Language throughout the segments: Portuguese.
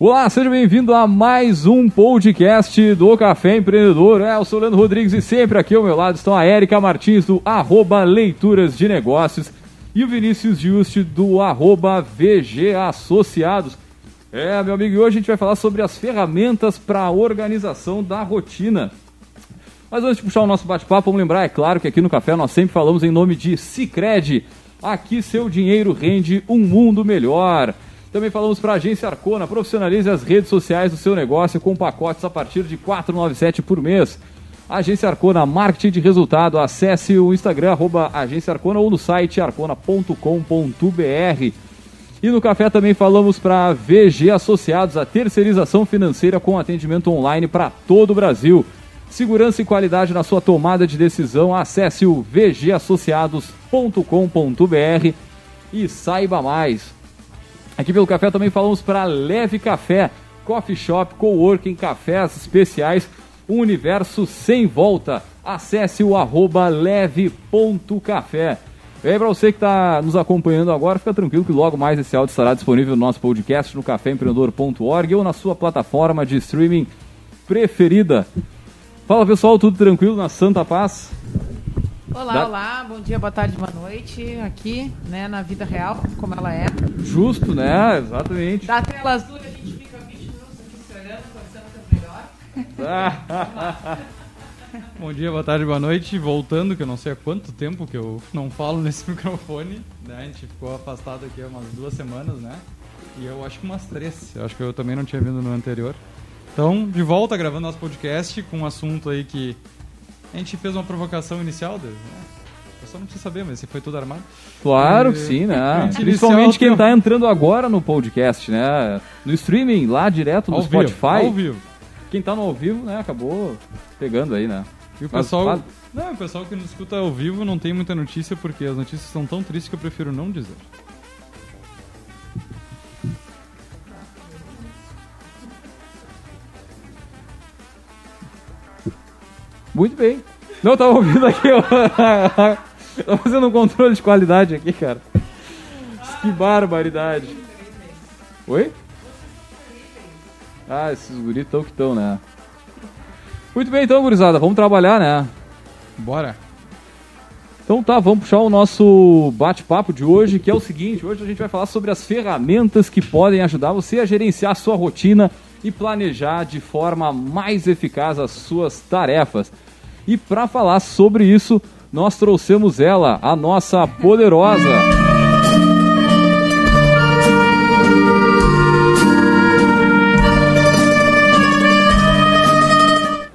Olá, seja bem-vindo a mais um podcast do Café Empreendedor. É, eu sou o Leandro Rodrigues e sempre aqui ao meu lado estão a Érica Martins do arroba Leituras de Negócios e o Vinícius Juste do arroba VG Associados. É, meu amigo, e hoje a gente vai falar sobre as ferramentas para a organização da rotina. Mas antes de puxar o nosso bate-papo, vamos lembrar, é claro que aqui no Café nós sempre falamos em nome de Cicred. Aqui seu dinheiro rende um mundo melhor. Também falamos para a agência Arcona, profissionalize as redes sociais do seu negócio com pacotes a partir de R$ 497 por mês. Agência Arcona, marketing de resultado. Acesse o Instagram, arroba Agência Arcona ou no site arcona.com.br. E no café também falamos para VG Associados, a terceirização financeira com atendimento online para todo o Brasil. Segurança e qualidade na sua tomada de decisão. Acesse o vgassociados.com.br e saiba mais. Aqui pelo café também falamos para Leve Café, Coffee Shop, Coworking, cafés especiais, um universo sem volta. Acesse o arroba leve.café. E aí, para você que está nos acompanhando agora, fica tranquilo que logo mais esse áudio estará disponível no nosso podcast no caféempreendedor.org ou na sua plataforma de streaming preferida. Fala pessoal, tudo tranquilo na Santa Paz? Olá, da... olá, bom dia, boa tarde, boa noite, aqui, né, na vida real, como ela é. Justo, né, exatamente. Da tela azul a gente fica 20 minutos aqui se olhando, conversando melhor. bom dia, boa tarde, boa noite, voltando, que eu não sei há quanto tempo que eu não falo nesse microfone, né, a gente ficou afastado aqui há umas duas semanas, né, e eu acho que umas três, eu acho que eu também não tinha vindo no anterior. Então, de volta gravando nosso podcast com um assunto aí que a gente fez uma provocação inicial, né? Eu só não precisa saber, mas você foi tudo armado. Claro que sim, né? Principalmente quem está entrando agora no podcast, né? No streaming, lá direto no ao Spotify. Vivo, ao vivo. Quem está no ao vivo, né, acabou pegando aí, né? E o pessoal. Mas, não, o pessoal que nos escuta ao vivo não tem muita notícia porque as notícias são tão tristes que eu prefiro não dizer. Muito bem. Não, tava ouvindo aqui, ó. Tava fazendo um controle de qualidade aqui, cara. Que barbaridade. Oi? Ah, esses guris tão que tão, né? Muito bem, então, gurizada, vamos trabalhar, né? Bora. Então tá, vamos puxar o nosso bate-papo de hoje, que é o seguinte, hoje a gente vai falar sobre as ferramentas que podem ajudar você a gerenciar a sua rotina e planejar de forma mais eficaz as suas tarefas. E para falar sobre isso, nós trouxemos ela, a nossa poderosa.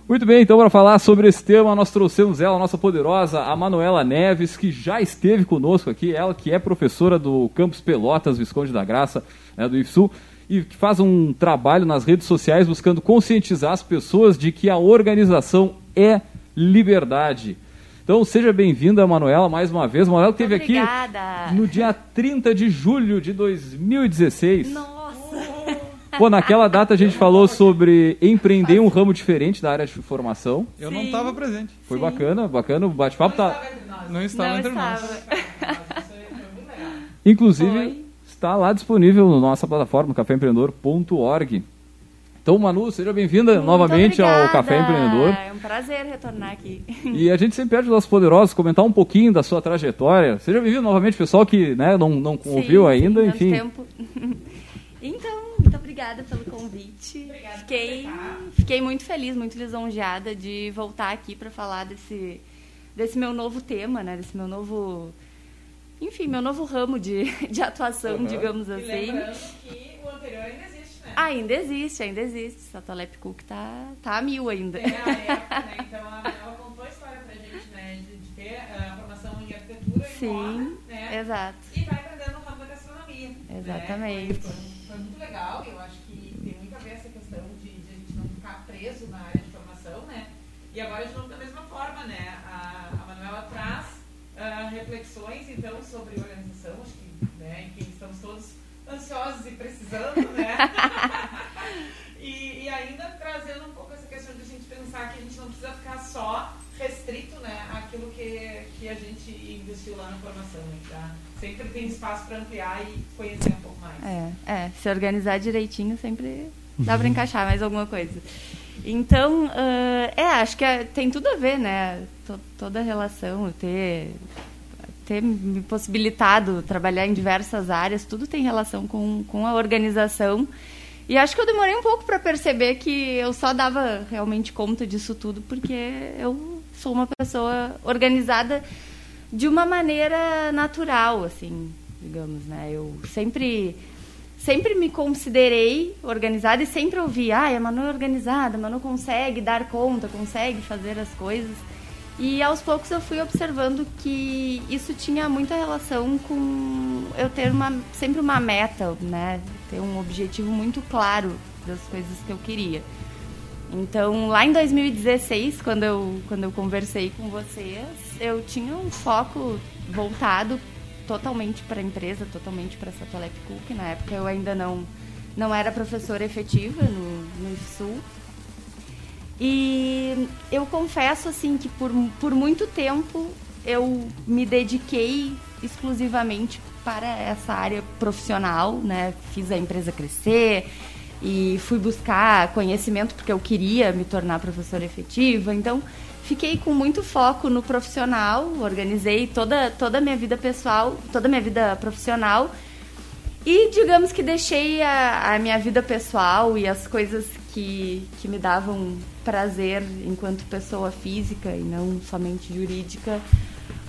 Muito bem, então para falar sobre esse tema, nós trouxemos ela, a nossa poderosa, a Manuela Neves, que já esteve conosco aqui, ela que é professora do Campus Pelotas, Visconde da Graça, né, do IFSU, e que faz um trabalho nas redes sociais buscando conscientizar as pessoas de que a organização é liberdade. Então seja bem-vinda, Manuela, mais uma vez. Manuela esteve aqui no dia 30 de julho de 2016. Nossa! Pô, naquela data a gente falou sobre empreender um ramo diferente da área de formação. Eu Sim. não estava presente. Foi Sim. bacana, bacana. O bate-papo tá. Não estava não entre nós. Inclusive, Foi. está lá disponível na nossa plataforma, caféempreendedor.org. Então, Manu, seja bem-vinda novamente obrigada. ao Café Empreendedor. É um prazer retornar aqui. E a gente sempre pede aos poderosos comentar um pouquinho da sua trajetória. Seja bem-vindo novamente, pessoal que né, não, não sim, ouviu ainda, sim, enfim. Tempo. Então, muito obrigada pelo convite. Obrigada fiquei, fiquei muito feliz, muito lisonjeada de voltar aqui para falar desse, desse meu novo tema, né? Desse meu novo enfim, meu novo ramo de, de atuação, uhum. digamos assim. E lembrando que o anterior ainda Ainda existe, ainda existe. Satolep Cook tá, tá a mil ainda. Tem a época, né? Então ela contou a história pra gente, né? De, de ter a formação em arquitetura Sim, e moda, né? Exato. E vai aprendendo no ramo da gastronomia. Exatamente. Né? Foi, foi, foi, muito legal, eu acho que tem muito a ver essa questão de, de, a gente não ficar preso na área de formação, né? E agora, de novo, da mesma forma, né? A, a Manuela traz uh, reflexões, então, sobre organização, acho que, né, em que estamos todos ansiosos e precisando, né? e, e, ainda trazendo um pouco essa questão de a gente pensar que a gente não precisa ficar só restrito, né, àquilo que, que a gente investiu lá na formação. Tá? Sempre tem espaço para ampliar e conhecer um pouco mais. É, é, se organizar direitinho sempre dá para encaixar mais alguma coisa. Então, uh, é, acho que é, tem tudo a ver, né? T toda a relação, ter, ter me possibilitado trabalhar em diversas áreas, tudo tem relação com, com a organização. E acho que eu demorei um pouco para perceber que eu só dava realmente conta disso tudo porque eu sou uma pessoa organizada de uma maneira natural, assim, digamos, né? Eu sempre sempre me considerei organizada e sempre ouvi, ah, a Manu é organizada, a Manu consegue dar conta, consegue fazer as coisas. E aos poucos eu fui observando que isso tinha muita relação com eu ter uma, sempre uma meta, né? Ter um objetivo muito claro das coisas que eu queria. Então, lá em 2016, quando eu, quando eu conversei com vocês, eu tinha um foco voltado totalmente para a empresa, totalmente para a Satolep Cook. Na época eu ainda não, não era professora efetiva no, no IFSU. E eu confesso assim que por, por muito tempo eu me dediquei exclusivamente para essa área profissional, né? Fiz a empresa crescer e fui buscar conhecimento porque eu queria me tornar professora efetiva. Então, fiquei com muito foco no profissional, organizei toda, toda a minha vida pessoal, toda a minha vida profissional. E digamos que deixei a, a minha vida pessoal e as coisas que, que me davam prazer enquanto pessoa física e não somente jurídica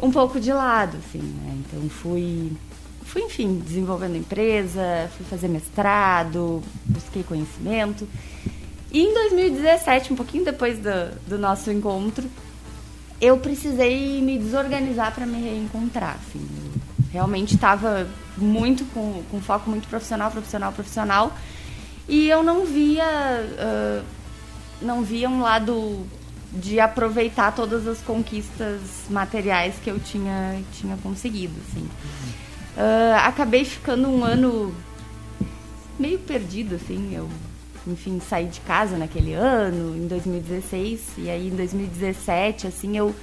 um pouco de lado, assim, né? Então fui, fui enfim, desenvolvendo empresa, fui fazer mestrado, busquei conhecimento. E em 2017, um pouquinho depois do, do nosso encontro, eu precisei me desorganizar para me reencontrar. Assim. Realmente estava muito com, com foco muito profissional, profissional, profissional. E eu não via, uh, não via um lado de aproveitar todas as conquistas materiais que eu tinha, tinha conseguido. Assim. Uh, acabei ficando um ano meio perdido, assim. Eu enfim, saí de casa naquele ano, em 2016, e aí em 2017, assim, eu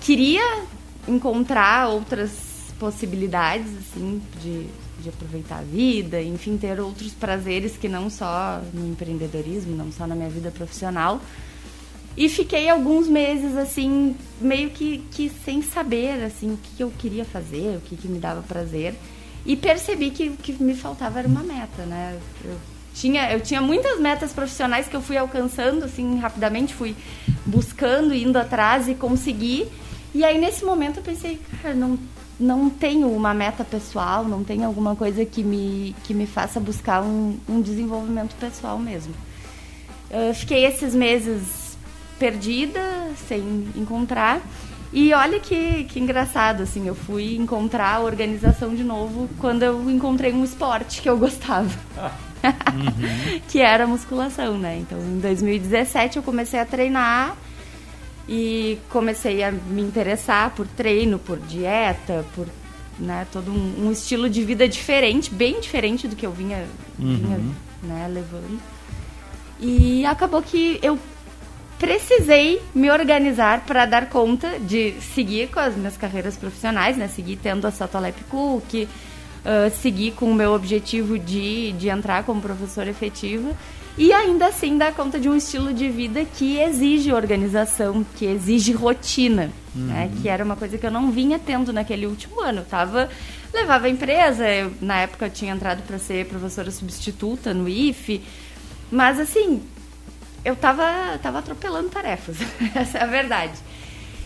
queria encontrar outras possibilidades, assim, de, de aproveitar a vida, enfim, ter outros prazeres que não só no empreendedorismo, não só na minha vida profissional. E fiquei alguns meses, assim, meio que, que sem saber, assim, o que eu queria fazer, o que, que me dava prazer. E percebi que o que me faltava era uma meta, né? Eu tinha, eu tinha muitas metas profissionais que eu fui alcançando, assim, rapidamente, fui buscando, indo atrás e consegui. E aí, nesse momento, eu pensei, cara, não, não tenho uma meta pessoal, não tenho alguma coisa que me, que me faça buscar um, um desenvolvimento pessoal mesmo. Eu fiquei esses meses perdida, sem encontrar. E olha que, que engraçado, assim, eu fui encontrar a organização de novo quando eu encontrei um esporte que eu gostava. uhum. que era musculação, né? Então, em 2017 eu comecei a treinar e comecei a me interessar por treino, por dieta, por né, todo um, um estilo de vida diferente, bem diferente do que eu vinha, uhum. vinha né, levando. E acabou que eu precisei me organizar para dar conta de seguir com as minhas carreiras profissionais, né? Seguir tendo a Satolep Cook, uh, seguir com o meu objetivo de, de entrar como professora efetiva e ainda assim dar conta de um estilo de vida que exige organização, que exige rotina, né? uhum. né? Que era uma coisa que eu não vinha tendo naquele último ano. Eu tava levava a empresa, eu, na época eu tinha entrado para ser professora substituta no IFE, mas assim, eu tava, tava atropelando tarefas, essa é a verdade.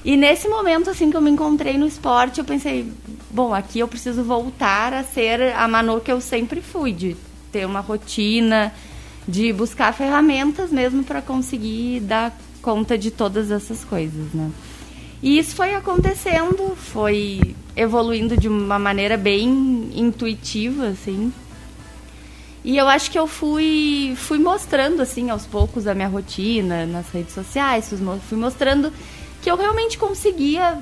E nesse momento, assim, que eu me encontrei no esporte, eu pensei, bom, aqui eu preciso voltar a ser a Manu que eu sempre fui, de ter uma rotina, de buscar ferramentas mesmo para conseguir dar conta de todas essas coisas, né? E isso foi acontecendo, foi evoluindo de uma maneira bem intuitiva, assim. E eu acho que eu fui, fui mostrando, assim, aos poucos a minha rotina nas redes sociais, fui mostrando que eu realmente conseguia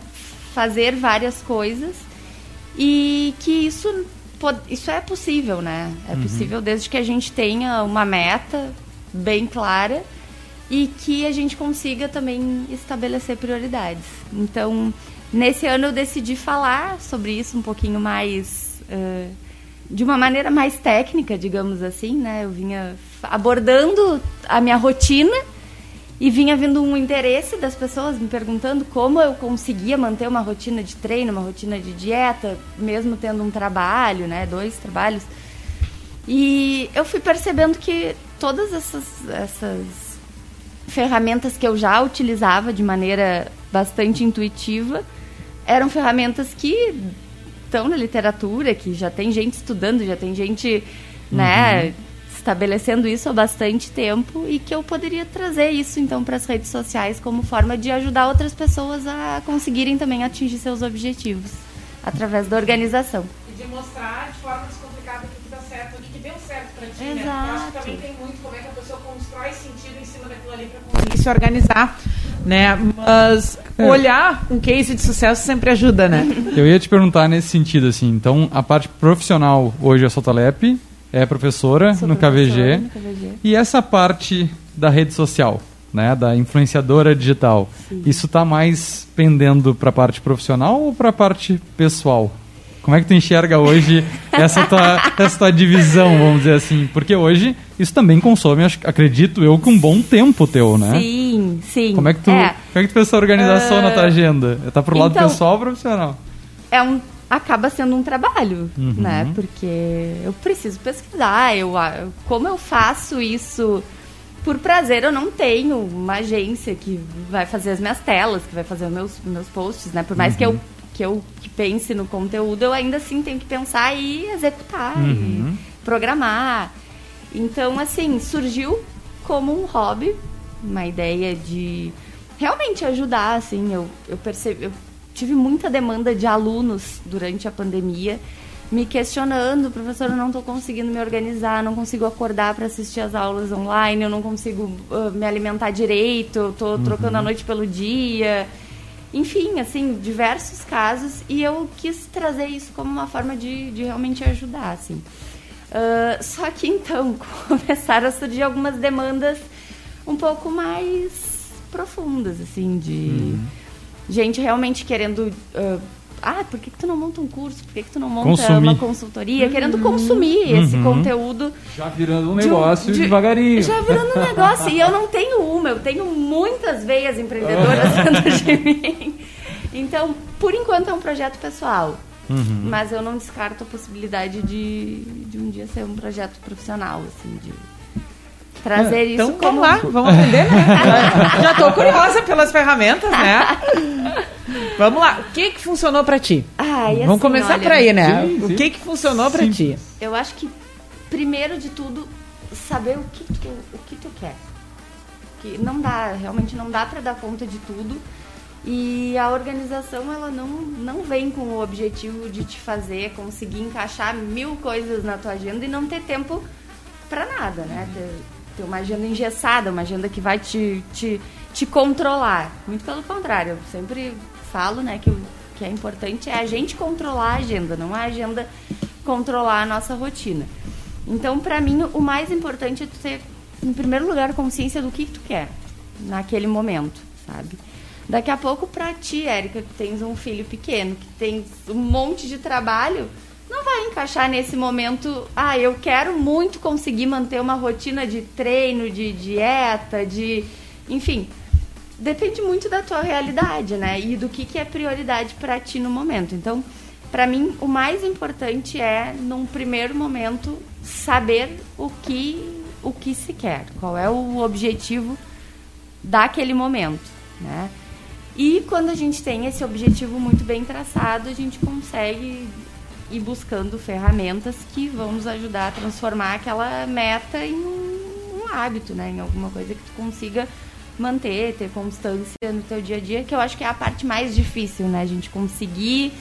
fazer várias coisas e que isso, isso é possível, né? É uhum. possível desde que a gente tenha uma meta bem clara e que a gente consiga também estabelecer prioridades. Então, nesse ano eu decidi falar sobre isso um pouquinho mais. Uh, de uma maneira mais técnica, digamos assim, né? Eu vinha abordando a minha rotina e vinha vindo um interesse das pessoas me perguntando como eu conseguia manter uma rotina de treino, uma rotina de dieta, mesmo tendo um trabalho, né? Dois trabalhos. E eu fui percebendo que todas essas, essas ferramentas que eu já utilizava de maneira bastante intuitiva eram ferramentas que estão na literatura, que já tem gente estudando, já tem gente, né, uhum. Estabelecendo isso há bastante tempo e que eu poderia trazer isso então para as redes sociais como forma de ajudar outras pessoas a conseguirem também atingir seus objetivos através da organização. E de mostrar de forma descomplicada o que está certo, o que deu certo para ti, Exato. né? Eu acho que também tem muito como é que a pessoa constrói sentido em cima daquilo ali para conseguir se organizar né? Mas é. olhar um case de sucesso sempre ajuda, né? Eu ia te perguntar nesse sentido, assim, então a parte profissional hoje é Sotalep, é professora no KVG, no KVG, e essa parte da rede social, né, da influenciadora digital, Sim. isso está mais pendendo para a parte profissional ou para a parte pessoal? Como é que tu enxerga hoje essa tua, essa tua divisão, vamos dizer assim? Porque hoje isso também consome, acredito eu, com um bom tempo teu, né? Sim, sim. Como é que tu, é. Como é que tu fez essa organização uh, na tua ah, agenda? Tá pro lado então, pessoal ou profissional? É um, acaba sendo um trabalho, uhum. né? Porque eu preciso pesquisar, eu, como eu faço isso por prazer, eu não tenho uma agência que vai fazer as minhas telas, que vai fazer os meus, meus posts, né? Por mais uhum. que eu que eu que pense no conteúdo, eu ainda assim tenho que pensar e executar uhum. e programar. Então, assim, surgiu como um hobby, uma ideia de realmente ajudar, assim, eu, eu percebi, eu tive muita demanda de alunos durante a pandemia me questionando, professor, eu não estou conseguindo me organizar, não consigo acordar para assistir as aulas online, eu não consigo uh, me alimentar direito, eu estou uhum. trocando a noite pelo dia. Enfim, assim, diversos casos e eu quis trazer isso como uma forma de, de realmente ajudar, assim. Uh, só que então começaram a surgir algumas demandas um pouco mais profundas, assim, de uhum. Gente realmente querendo uh, ah, por que, que tu não monta um curso? Por que, que tu não monta consumir. uma consultoria? Uhum. Querendo consumir uhum. esse conteúdo. Já virando um negócio de, devagarinho. Já virando um negócio. e eu não tenho uma, eu tenho muitas veias empreendedoras dentro de mim. Então, por enquanto é um projeto pessoal. Uhum. Mas eu não descarto a possibilidade de, de um dia ser um projeto profissional, assim, de trazer é, então, isso como... Vamos lá, vamos aprender, né? Já estou curiosa pelas ferramentas, né? Vamos lá, o que que funcionou para ti? Ai, vamos assim, começar por aí, né? Sim, sim. O que que funcionou para ti? Eu acho que primeiro de tudo saber o que tu, o que tu quer. Que não dá, realmente não dá para dar conta de tudo. E a organização ela não, não vem com o objetivo de te fazer conseguir encaixar mil coisas na tua agenda e não ter tempo para nada, né? Ter, uma agenda engessada, uma agenda que vai te, te, te controlar. Muito pelo contrário, eu sempre falo né, que o que é importante é a gente controlar a agenda, não a agenda controlar a nossa rotina. Então, para mim, o mais importante é tu ter, em primeiro lugar, consciência do que, que tu quer naquele momento, sabe? Daqui a pouco, para ti, Érica, que tens um filho pequeno, que tens um monte de trabalho, não vai encaixar nesse momento. Ah, eu quero muito conseguir manter uma rotina de treino, de dieta, de. Enfim, depende muito da tua realidade, né? E do que, que é prioridade para ti no momento. Então, para mim, o mais importante é, num primeiro momento, saber o que, o que se quer, qual é o objetivo daquele momento, né? E quando a gente tem esse objetivo muito bem traçado, a gente consegue ir buscando ferramentas que vão nos ajudar a transformar aquela meta em um, um hábito, né? Em alguma coisa que tu consiga manter, ter constância no teu dia a dia, que eu acho que é a parte mais difícil, né? A gente conseguir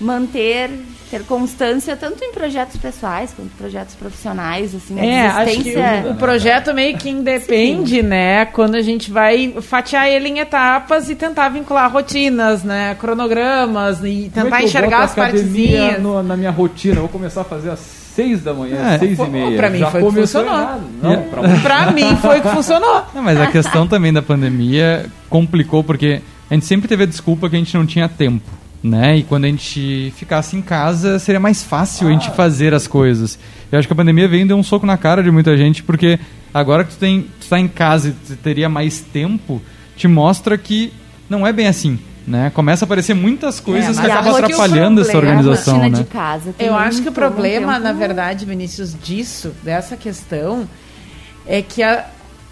manter, ter constância tanto em projetos pessoais quanto projetos profissionais, assim, é, acho que o, o, projeto meio que independe, Sim. né? Quando a gente vai fatiar ele em etapas e tentar vincular rotinas, né? Cronogramas e é tentar é enxergar as partezinhas. No, na minha rotina, eu vou começar a fazer as seis da manhã, é, seis e meia. Pra mim Já foi que funcionou. Não, pra, pra mim foi que funcionou. Não, mas a questão também da pandemia complicou porque a gente sempre teve a desculpa que a gente não tinha tempo, né? E quando a gente ficasse em casa, seria mais fácil a gente fazer as coisas. Eu acho que a pandemia veio e deu um soco na cara de muita gente, porque agora que tu, tem, tu tá em casa e tu teria mais tempo, te mostra que não é bem assim. Né? Começa a aparecer muitas coisas mas que acabam o atrapalhando essa organização, rotina né? de casa. Eu acho que o problema, tempo- na verdade, Vinícius, disso, dessa questão, é que a-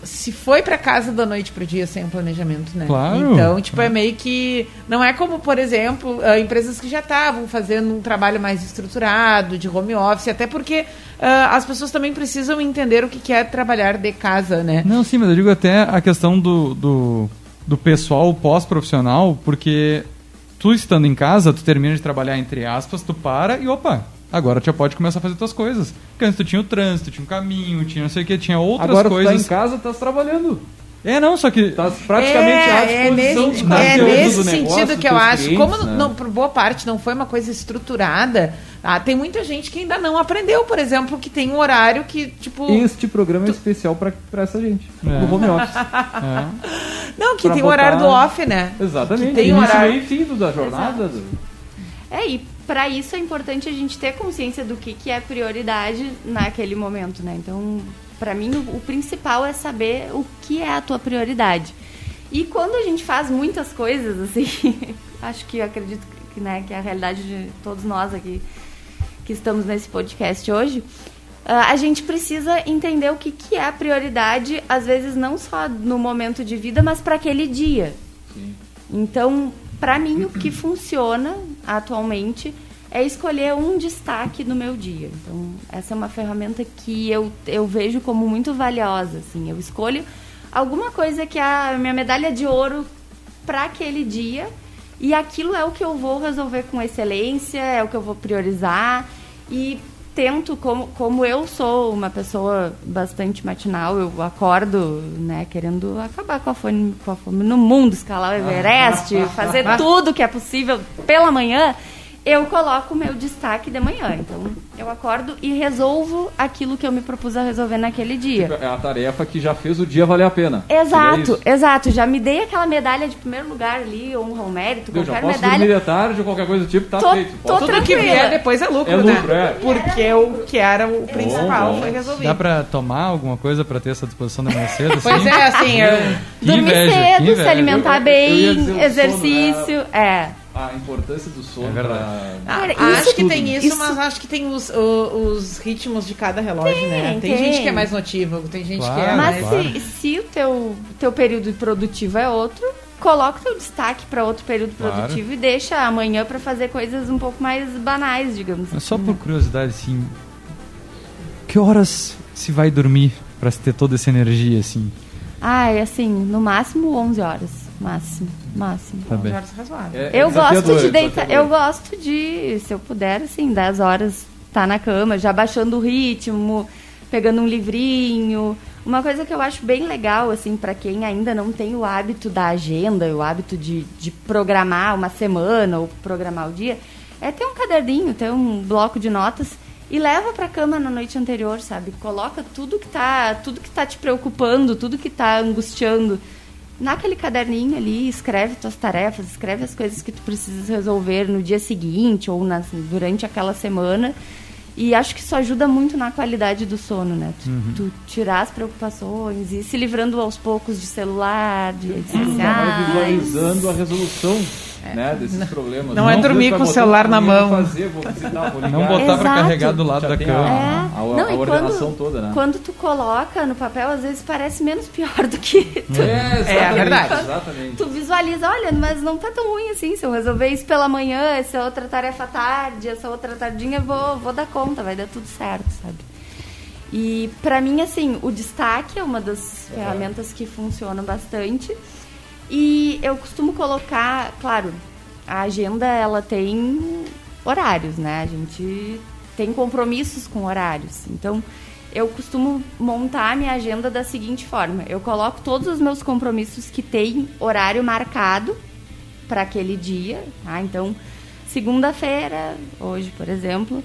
se foi pra casa da noite pro dia sem um planejamento, né? Claro. Então, tipo, é meio que. Não é como, por exemplo, ah, empresas que já estavam fazendo um trabalho mais estruturado, de home office, até porque ah, as pessoas também precisam entender o que que é trabalhar de casa, né? Não, sim, mas eu digo até a questão do, do, do pessoal pós-profissional, porque tu estando em casa, tu termina de trabalhar, entre aspas, tu para e opa, agora tu já pode começar a fazer tuas coisas. Porque antes tu tinha o trânsito, tinha um caminho, tinha não sei o que, tinha outras Agora tu tá coisas. em casa, tá trabalhando. É, não, só que. Tá praticamente à é, é disposição nesse, do é nesse do negócio, sentido que eu acho. clientes, Como né? não, por boa parte não foi uma coisa estruturada, ah, tem muita gente que ainda não aprendeu, por exemplo, que tem um horário que, tipo. Este programa é especial pra, pra essa gente. É. Do home office. É. Não, que pra tem o horário do botar- off, né? Exatamente. Que tem Início, horário. meio e fim da jornada. do- É, e para isso é importante a gente ter consciência do que, que é prioridade naquele momento, né? Então, para mim, o, o principal é saber o que é a tua prioridade. E quando a gente faz muitas coisas, assim, acho que eu acredito que, né, que é a realidade de todos nós aqui que estamos nesse podcast hoje, ah, a gente precisa entender o que, que é a prioridade, às vezes não só no momento de vida, mas para aquele dia. Então, para mim, o que funciona atualmente é escolher um destaque no meu dia. Então, essa é uma ferramenta que eu, eu vejo como muito valiosa. Assim. Eu escolho alguma coisa que é a minha medalha de ouro para aquele dia e aquilo é o que eu vou resolver com excelência, é o que eu vou priorizar e tento, como, como eu sou uma pessoa bastante matinal, eu acordo, né, querendo acabar com a fome, com a fome no mundo, escalar o Everest, fazer tudo que é possível pela manhã, eu coloco o meu destaque de manhã. Então, eu acordo e resolvo aquilo que eu me propus a resolver naquele dia. É a tarefa que já fez o dia valer a pena. Exato, isso? exato. Já me dei aquela medalha de primeiro lugar ali, honra ao mérito, Eu já qualquer posso medalha. dormir de tarde ou qualquer coisa do tipo, tá Tô- feito. tô Tudo que vier depois é lucro, É lucro, né? é. Porque o que era o principal bom. foi resolvido. Dá pra tomar alguma coisa pra ter essa disposição da manhã cedo? Pois assim? é, assim, eu. Dormir cedo, se alimentar Eu- eu- eu bem, sono, né? exercício. É. A importância do sono. É verdade. pra- Ah, isso acho que tudo, tem né? isso, Isso- mas acho que tem os, o- os ritmos de cada relógio, Tem, né? Tem, tem. gente que é mais notívago, tem gente que é Claro, mais. Mas claro. se, se o teu, teu período produtivo é outro, coloca o teu destaque para outro período Claro. produtivo e deixa amanhã para fazer coisas um pouco mais banais, digamos Mas assim. Só por curiosidade, assim, que horas se vai dormir pra se ter toda essa energia, assim? Ah, é assim, no máximo 11 horas. Máximo, máximo. Tá bem. horas razoáveis. É- é Eu gosto de deitar, eu gosto de, se eu puder, assim, 10 horas tá na cama, já baixando o ritmo, pegando um livrinho. Uma coisa que eu acho bem legal, assim, para quem ainda não tem o hábito da agenda, o hábito de, de programar uma semana ou programar o dia, é ter um caderninho, ter um bloco de notas e leva pra cama na noite anterior, sabe? Coloca tudo que tá, tudo que tá te preocupando, tudo que tá angustiando naquele caderninho ali, escreve tuas tarefas, escreve as coisas que tu precisas resolver no dia seguinte ou na- durante aquela semana. E acho que isso ajuda muito na qualidade do sono, né? Tu, tu tirar as preocupações e se livrando aos poucos de celular, de redes vai sociais. visualizando a resolução né, desses problemas. não é dormir vai com o celular na mão. vou Fazer, vou visitar, vou ligar. Não botar pra Exato. carregar do lado Já da cama. a- É. a- a Não, e ordenação quando, toda, né? Quando tu coloca no papel, às vezes parece menos pior do que tu, É, exatamente, É, verdade. Exatamente. tu visualiza, olha, mas não tá tão ruim assim. Se eu resolver isso pela manhã, essa outra tarefa tarde, essa outra tardinha, eu vou, vou dar conta, vai dar tudo certo, sabe? E pra mim, assim, o destaque é uma das ferramentas que funcionam bastante. E eu costumo colocar, claro, a agenda ela tem horários, né? A gente tem compromissos com horários. Então, eu costumo montar a minha agenda da seguinte forma: eu coloco todos os meus compromissos que têm horário marcado para aquele dia. Tá? Então, segunda-feira, hoje, por exemplo,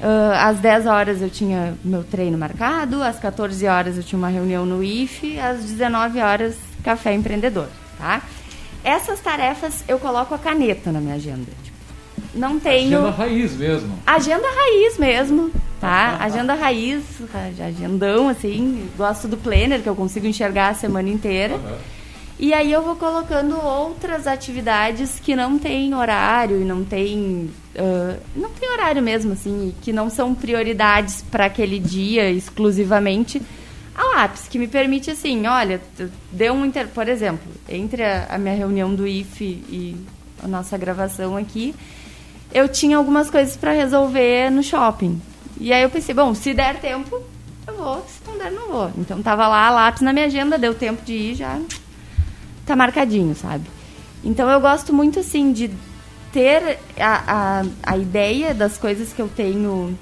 ah, às 10 horas eu tinha meu treino marcado, às 14 horas eu tinha uma reunião no IFE, às 19 horas, café empreendedor. Tá? essas tarefas eu coloco a caneta na minha agenda. Tipo, não tenho. Agenda raiz mesmo. Agenda raiz mesmo, tá? Agenda raiz, agendão, assim. Gosto do planner, que eu consigo enxergar a semana inteira. Aham. E aí eu vou colocando outras atividades que não tem horário e não tem. ah, não tem horário mesmo, assim, que não são prioridades para aquele dia exclusivamente. A lápis, que me permite assim, olha, deu um inter... por exemplo, entre a, a minha reunião do IFE e a nossa gravação aqui, eu tinha algumas coisas para resolver no shopping. E aí eu pensei, bom, se der tempo, eu vou, se não der, não vou. Então tava lá a lápis na minha agenda, deu tempo de ir, já tá marcadinho, sabe? Então eu gosto muito assim de ter a, a, a ideia das coisas que eu tenho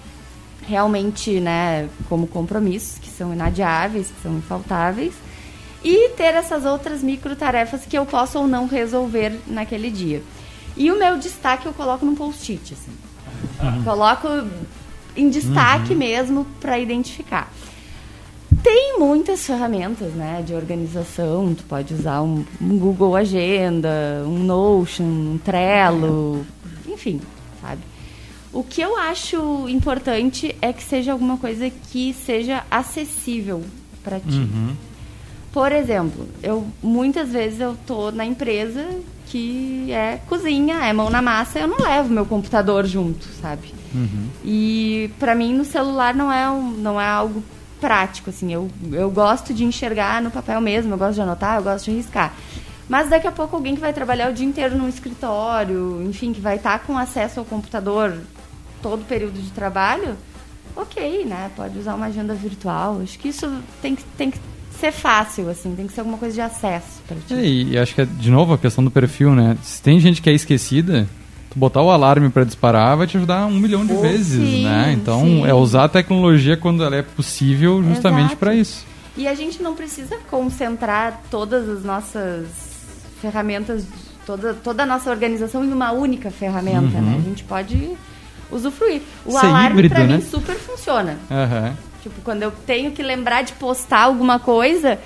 realmente, né, como compromissos, são inadiáveis, que são infaltáveis, e ter essas outras micro tarefas que eu posso ou não resolver naquele dia. E o meu destaque eu coloco num post-it, assim. Coloco em destaque mesmo para identificar. Tem muitas ferramentas, né, de organização. Tu pode usar um, um Google Agenda, um Notion, um Trello, enfim, sabe? O que eu acho importante é que seja alguma coisa que seja acessível para ti. Por exemplo, eu muitas vezes eu tô na empresa que é cozinha, é mão na massa, eu não levo meu computador junto, sabe? E para mim no celular não é um, não é algo prático assim. Eu, eu gosto de enxergar no papel mesmo, eu gosto de anotar, eu gosto de riscar. Mas daqui a pouco alguém que vai trabalhar o dia inteiro num escritório, enfim, que vai estar com acesso ao computador todo o período de trabalho, ok, né? Pode usar uma agenda virtual. Acho que isso tem que, tem que ser fácil, assim, tem que ser alguma coisa de acesso para ti. É, e, acho que é, de novo, a questão do perfil, né? Se tem gente que é esquecida, tu botar o alarme para disparar vai te ajudar um milhão de Oh, vezes, sim, né? Então, sim. é usar a tecnologia quando ela é possível justamente para isso. E a gente não precisa concentrar todas as nossas ferramentas, toda, toda a nossa organização em uma única ferramenta, né? A gente pode usufruir. O Ser alarme, híbrido, pra né? mim, super funciona. Aham. Tipo, quando eu tenho que lembrar de postar alguma coisa,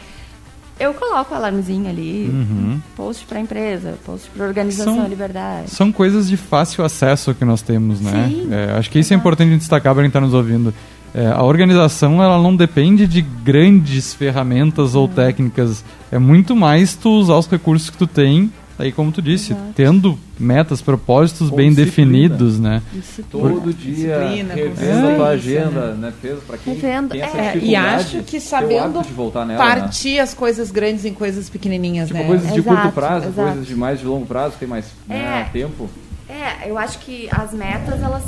eu coloco o alarmezinho ali. Uhum. Post pra empresa, post pra organização São- Liberdade. São coisas de fácil acesso que nós temos, né? Sim, É, acho que isso é importante destacar para quem está nos ouvindo. É, a organização ela não depende de grandes ferramentas ou técnicas. É muito mais tu usar os recursos que tu tem, aí como tu disse, Exato. tendo metas, propósitos Com bem disciplina. definidos, né? Todo Disciplina. dia Disciplina, revendo a consciência, tua agenda, né? Fez para quem Revendo, tem essa é, e acho que sabendo hábito de voltar nela, né? Partir as coisas grandes em coisas pequenininhas, Tipo, né? coisas de Exato, curto prazo, exato. coisas de mais de longo prazo, tem mais né, É. tempo. É, eu acho que as metas, elas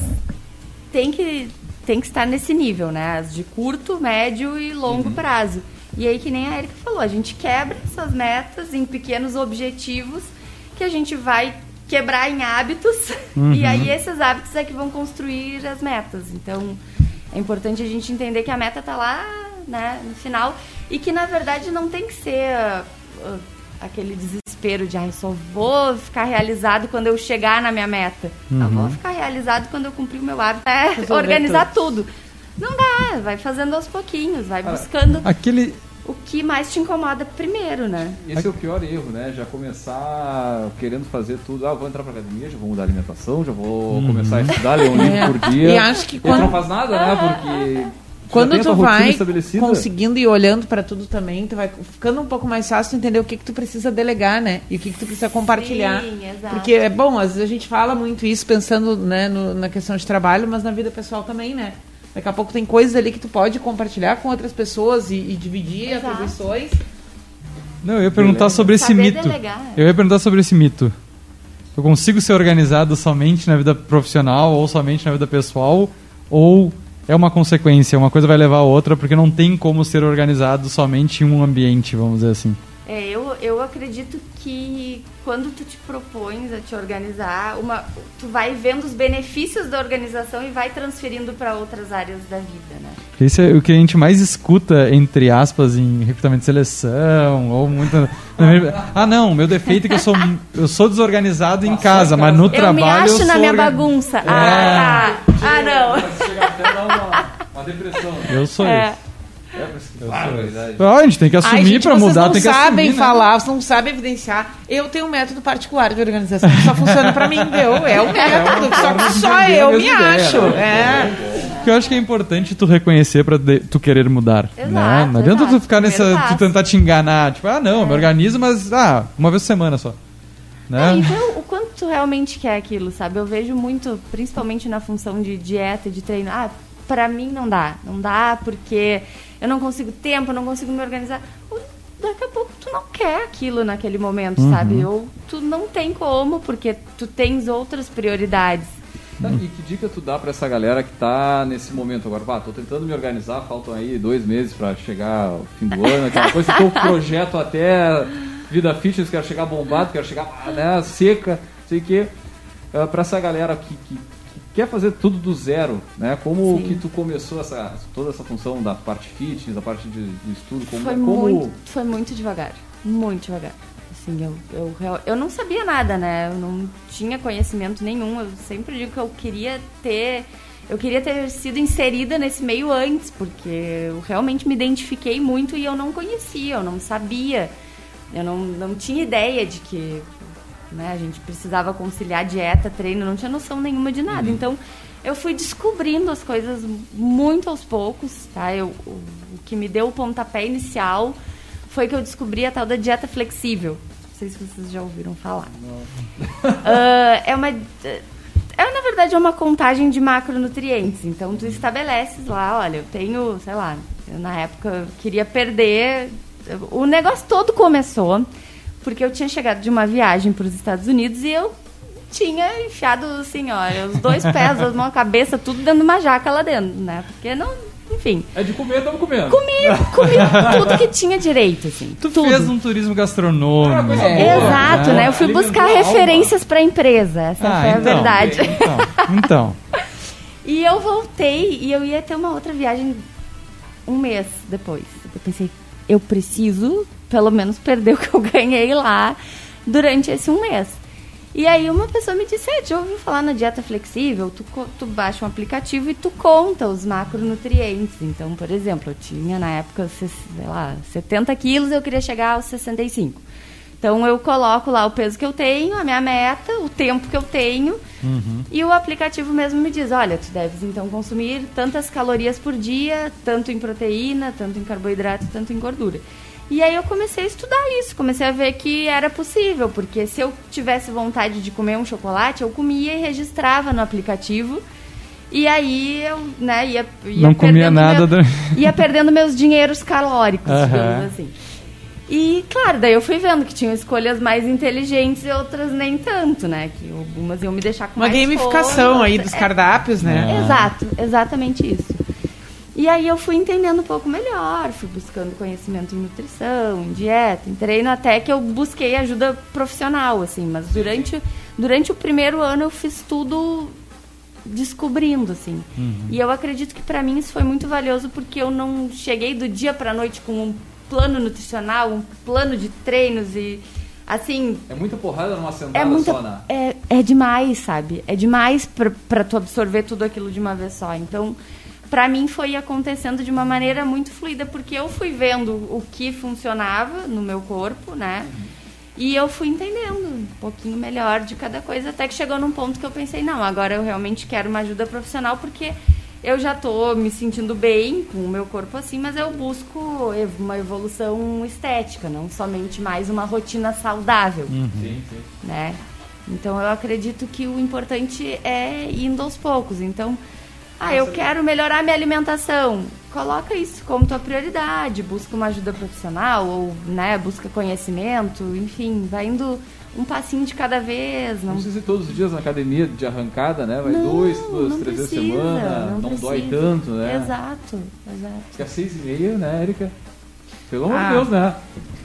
têm que, têm que estar nesse nível, né? As de curto, médio e longo prazo. E aí, que nem a Erika falou, a gente quebra essas metas em pequenos objetivos que a gente vai quebrar em hábitos. E aí, esses hábitos é que vão construir as metas. Então, é importante a gente entender que a meta tá lá, né, no final. E que, na verdade, não tem que ser ah, ah, aquele desespero de, ai, só vou ficar realizado quando eu chegar na minha meta. Não vou ficar realizado quando eu cumprir o meu hábito. É Resolver organizar tudo. Não dá, vai fazendo aos pouquinhos, vai buscando Aquele, o que mais te incomoda primeiro, né? Esse é o pior erro, né? Já começar querendo fazer tudo. Ah, vou entrar pra academia, já vou mudar a alimentação, já vou começar a estudar, ler um livro por dia. E acho que E quando- não faz nada, né? Porque já Quando tu vai conseguindo e olhando pra tudo também, tu vai ficando um pouco mais fácil entender o que que tu precisa delegar, né? E o que que tu precisa compartilhar. Sim, exato. Porque é bom, às vezes a gente fala muito isso pensando né, no- na questão de trabalho, mas na vida pessoal também, né? Daqui a pouco tem coisas ali que tu pode compartilhar com outras pessoas e, e dividir Exato. atribuições. Não, eu ia perguntar sobre esse Saber mito. delegar. Eu ia perguntar sobre esse mito. Eu consigo ser organizado somente na vida profissional ou somente na vida pessoal? Ou é uma consequência, uma coisa vai levar a outra, porque não tem como ser organizado somente em um ambiente, vamos dizer assim. É, eu, eu acredito que quando tu te propões a te organizar, uma, tu vai vendo os benefícios da organização e vai transferindo para outras áreas da vida, né? Isso é o que a gente mais escuta, entre aspas, em recrutamento de seleção, ou muito... ah, não, meu defeito é que eu sou, eu sou desorganizado em casa, mas no eu me trabalho eu acho sou... na minha organ- bagunça. É. Ah, tá. Ah, não. Uma, uma depressão. Eu sou É. esse. É, Barbaridade. Ah, a gente tem que assumir vocês mudar, não tem que sabem assumir, né? falar, vocês não sabem evidenciar. Eu tenho um método particular de organização que só funciona pra mim, viu? É o método, que só que só a eu me ideia, acho. né? É. Porque eu acho que é importante tu reconhecer pra de- tu querer mudar. Exato, né? Não adianta tu exato. ficar nessa. Tu tentar te enganar. Tipo, ah, não, me organizo, mas ah, uma vez por semana só. Né? É, e ver o o quanto tu realmente quer aquilo, sabe? Eu vejo muito, principalmente na função de dieta, de treino. Ah, pra mim não dá. Não dá porque eu não consigo tempo, eu não consigo me organizar. Daqui a pouco tu não quer aquilo naquele momento, sabe? Ou tu não tem como, porque tu tens outras prioridades. Tá, E que dica tu dá pra essa galera que tá nesse momento agora? Pá, tô tentando me organizar, faltam aí dois meses pra chegar ao fim do ano, aquela coisa, tô com projeto até vida fitness, quero chegar bombado, quero chegar né, seca, sei o quê. Ah, pra essa galera que- que quer fazer tudo do zero, né? Como Sim. que tu começou essa, toda essa função da parte fitness, da parte de, de estudo? Como, Foi, como... muito, foi muito devagar. Muito devagar. Assim, eu, eu, eu não sabia nada, né? Eu não tinha conhecimento nenhum. Eu sempre digo que eu queria ter. Eu queria ter sido inserida nesse meio antes, porque eu realmente me identifiquei muito e eu não conhecia, eu não sabia. Eu não, não tinha ideia de que né, a gente precisava conciliar dieta, treino, não tinha noção nenhuma de nada. Então, eu fui descobrindo as coisas muito aos poucos, tá? Eu, o, o que me deu o pontapé inicial foi que eu descobri a tal da dieta flexível. Não sei se vocês já ouviram falar. Ah, é uma... É, na verdade, é uma contagem de macronutrientes. Então, tu estabeleces lá, olha, eu tenho, sei lá, eu, na época eu queria perder... O negócio todo começou porque eu tinha chegado de uma viagem para os Estados Unidos e eu tinha enfiado, assim, olha, os dois pés, as mãos, a cabeça, tudo dentro de uma jaca lá dentro, né? Porque não... Enfim, É de comer, estamos comendo. comi, comi tudo que tinha direito, assim. Tu tudo. fez um turismo gastronômico. Ah, né? boa. Exato, É. né? Eu fui Alimentou buscar a referências para a empresa, essa Ah, foi a então. verdade. Então, então. E eu voltei e eu ia ter uma outra viagem um mês depois. Eu pensei, eu preciso pelo menos perder o que eu ganhei lá durante esse um mês. E aí uma pessoa me disse, é, já ouviu falar na dieta flexível? Tu, tu baixa um aplicativo e tu conta os macronutrientes. Então, por exemplo, eu tinha na época, se- sei lá, 70 quilos, eu queria chegar aos 65. Então eu coloco lá o peso que eu tenho, a minha meta, o tempo que eu tenho. E o aplicativo mesmo me diz, olha, tu deves então consumir tantas calorias por dia, tanto em proteína, tanto em carboidrato, tanto em gordura. E aí eu comecei a estudar isso, comecei a ver que era possível, porque se eu tivesse vontade de comer um chocolate, eu comia e registrava no aplicativo. E aí eu, né, ia, ia Não comia nada meu- do- ia perdendo meus dinheiros calóricos, Aham. digamos assim. E, claro, daí eu fui vendo que tinham escolhas mais inteligentes e outras nem tanto, né? Que algumas iam me deixar com Uma mais gamificação fome, aí outras- dos cardápios, né? é, Exato, exatamente isso. E aí eu fui entendendo um pouco melhor, fui buscando conhecimento em nutrição, em dieta, em treino, até que eu busquei ajuda profissional, assim. Mas durante, durante o primeiro ano eu fiz tudo descobrindo, assim. E eu acredito que pra mim isso foi muito valioso porque eu não cheguei do dia pra noite com um plano nutricional, um plano de treinos e assim, É muita porrada numa sentada é muita, só, né? é, é demais, sabe? É demais pra, pra tu absorver tudo aquilo de uma vez só. Então, pra mim foi acontecendo de uma maneira muito fluida, porque eu fui vendo o que funcionava no meu corpo, né? E eu fui entendendo um pouquinho melhor de cada coisa, até que chegou num ponto que eu pensei, não, agora eu realmente quero uma ajuda profissional, porque eu já tô me sentindo bem com o meu corpo assim, mas eu busco uma evolução estética, não somente mais uma rotina saudável Sim, sim. né? Então eu acredito que o importante é indo aos poucos. Então, ah, eu quero melhorar minha alimentação. Coloca isso como tua prioridade, busca uma ajuda profissional ou, né, busca conhecimento, enfim, vai indo um passinho de cada vez, Não não precisa ir todos os dias na academia de arrancada, né? Vai Não, dois, duas, não três vezes semana, não, não dói tanto, né? Exato, exato. Fica às seis e meia, né, Erika? Pelo amor Ah. de Deus, né?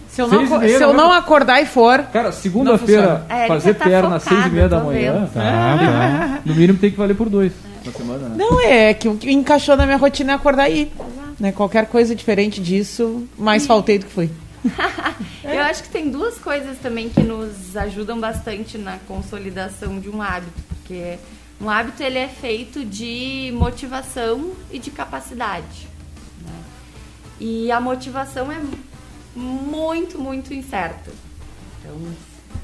Se eu não, meia, se eu não acordar e for, Cara, segunda-feira, Erika fazer tá perna às seis e meia da manhã. Tá, tá. no mínimo tem que valer por dois na semana, né? não é que o que encaixou na minha rotina é acordar ir. Né? Qualquer coisa diferente disso, mais faltei do que fui. Eu acho que tem duas coisas também que nos ajudam bastante na consolidação de um hábito, porque um hábito ele é feito de motivação e de capacidade. né? E a motivação é muito, muito incerta. Então,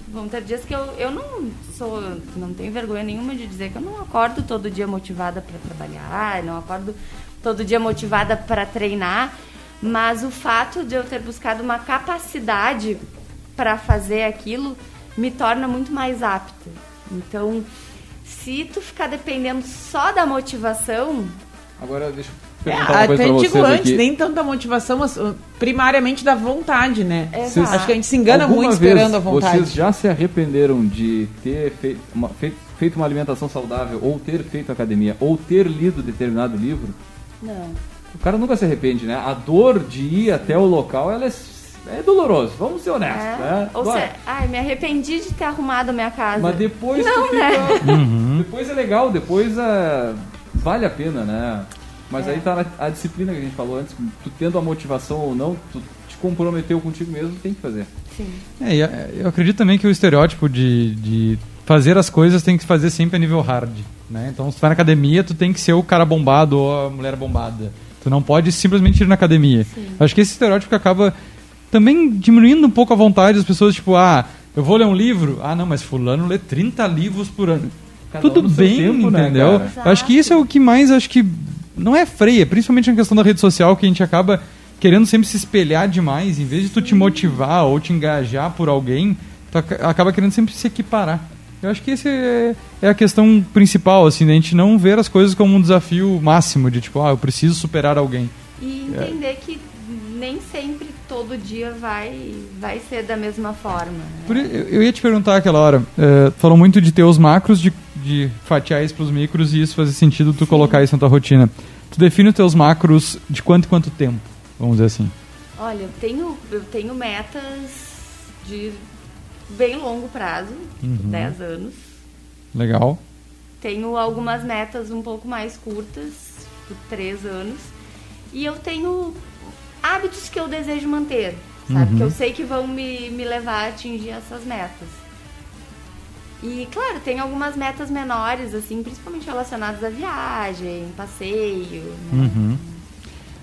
vão ter dias que eu, eu não sou, não tenho vergonha nenhuma de dizer que eu não acordo todo dia motivada para trabalhar, não acordo todo dia motivada para treinar, mas o fato de eu ter buscado uma capacidade para fazer aquilo me torna muito mais apta. Então, se tu ficar dependendo só da motivação, Agora deixa eu É, perguntar uma coisa até pra digo vocês antes, aqui. nem tanto da motivação, mas uh, primariamente da vontade, né? Exato. Acho que a gente se engana muito esperando a vontade. Vocês já se arrependeram de ter feito uma, fei- feito uma alimentação saudável, ou ter feito academia, ou ter lido determinado livro? não. O cara nunca se arrepende, né? A dor de ir até o local, ela é, é doloroso. Vamos ser honestos, É. né? Ou Dói. seja, ai, me arrependi de ter arrumado a minha casa. Mas depois Não, tu fica... Uhum. Depois é legal, depois é... vale a pena, né? Mas É. aí tá na- a disciplina que a gente falou antes, tu tendo a motivação ou não, tu te comprometeu contigo mesmo, tem que fazer. Sim. É, e eu- eu acredito também que o estereótipo de, de fazer as coisas tem que fazer sempre a nível hard, né? Então, se tu vai na academia, tu tem que ser o cara bombado ou a mulher bombada. Tu não pode simplesmente ir na academia. Acho que esse estereótipo que acaba também diminuindo um pouco a vontade das pessoas, tipo, ah, eu vou ler um livro. Ah, não, mas fulano lê 30 livros por ano. Cada um Tudo seu bem, tempo, né, entendeu? Eu acho que isso é o que mais acho que não é freia, principalmente na questão da rede social, que a gente acaba querendo sempre se espelhar demais, em vez de tu te motivar ou te engajar por alguém, tu aca- acaba querendo sempre se equiparar. Eu acho que esse é, é a questão principal, assim, da gente não ver as coisas como um desafio máximo, de tipo, ah, eu preciso superar alguém. E entender que nem sempre todo dia vai, vai ser da mesma forma. né? Eu ia te perguntar aquela hora, eh, falou muito de ter os macros, de, de fatiar isso pros micros e isso fazer sentido tu colocar isso na tua rotina. Tu define os teus macros de quanto em quanto tempo, vamos dizer assim. Olha, eu tenho, eu tenho metas de bem longo prazo, Uhum. 10 anos. Legal. Tenho algumas metas um pouco mais curtas, por 3 anos. E eu tenho hábitos que eu desejo manter, sabe? Uhum. Que eu sei que vão me, me levar a atingir essas metas. E, claro, tem algumas metas menores, assim, principalmente relacionadas à viagem, passeio, né? Uhum.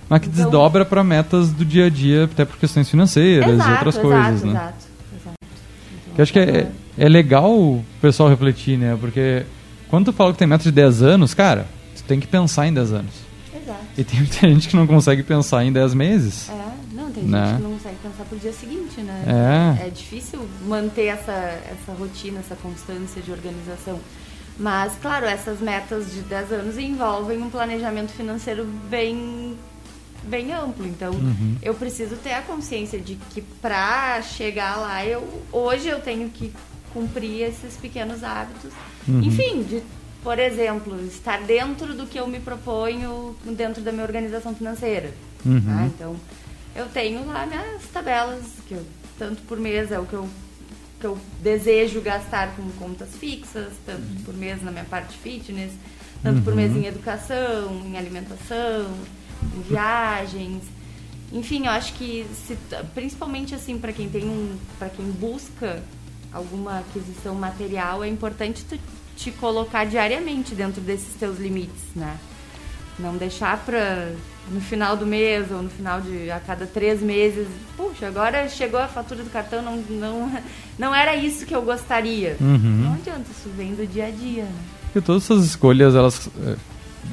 Mas que Então- desdobra para metas do dia a dia, até por questões financeiras e Exato, outras exato, coisas, né? exato, exato. Então, Que eu acho que é, é legal o pessoal refletir, né? Porque quando tu fala que tem meta de 10 anos, cara, tu tem que pensar em 10 anos. Exato. E tem muita gente que não consegue pensar em 10 meses. É, tem Né? gente que não consegue pensar pro dia seguinte, né? É. É difícil manter essa, essa rotina, essa constância de organização. Mas, claro, essas metas de 10 anos envolvem um planejamento financeiro bem, bem amplo. Então, Uhum. eu preciso ter a consciência de que para chegar lá, eu, hoje eu tenho que cumprir esses pequenos hábitos. Uhum. Enfim, de, por exemplo, estar dentro do que eu me proponho dentro da minha organização financeira. Uhum. tá? Então, eu tenho lá minhas tabelas, que eu, tanto por mês é o que eu, que eu desejo gastar com contas fixas, tanto por mês na minha parte fitness, tanto por mês em educação, em alimentação, em viagens. Enfim, eu acho que se, principalmente assim para quem tem um, para quem busca alguma aquisição material, é importante tu te colocar diariamente dentro desses teus limites, né? Não deixar para no final do mês ou no final de a cada três meses, puxa, agora chegou a fatura do cartão, não, não, não era isso que eu gostaria. Uhum. Não adianta, isso vem do dia a dia. Né? Porque todas essas escolhas, elas. É,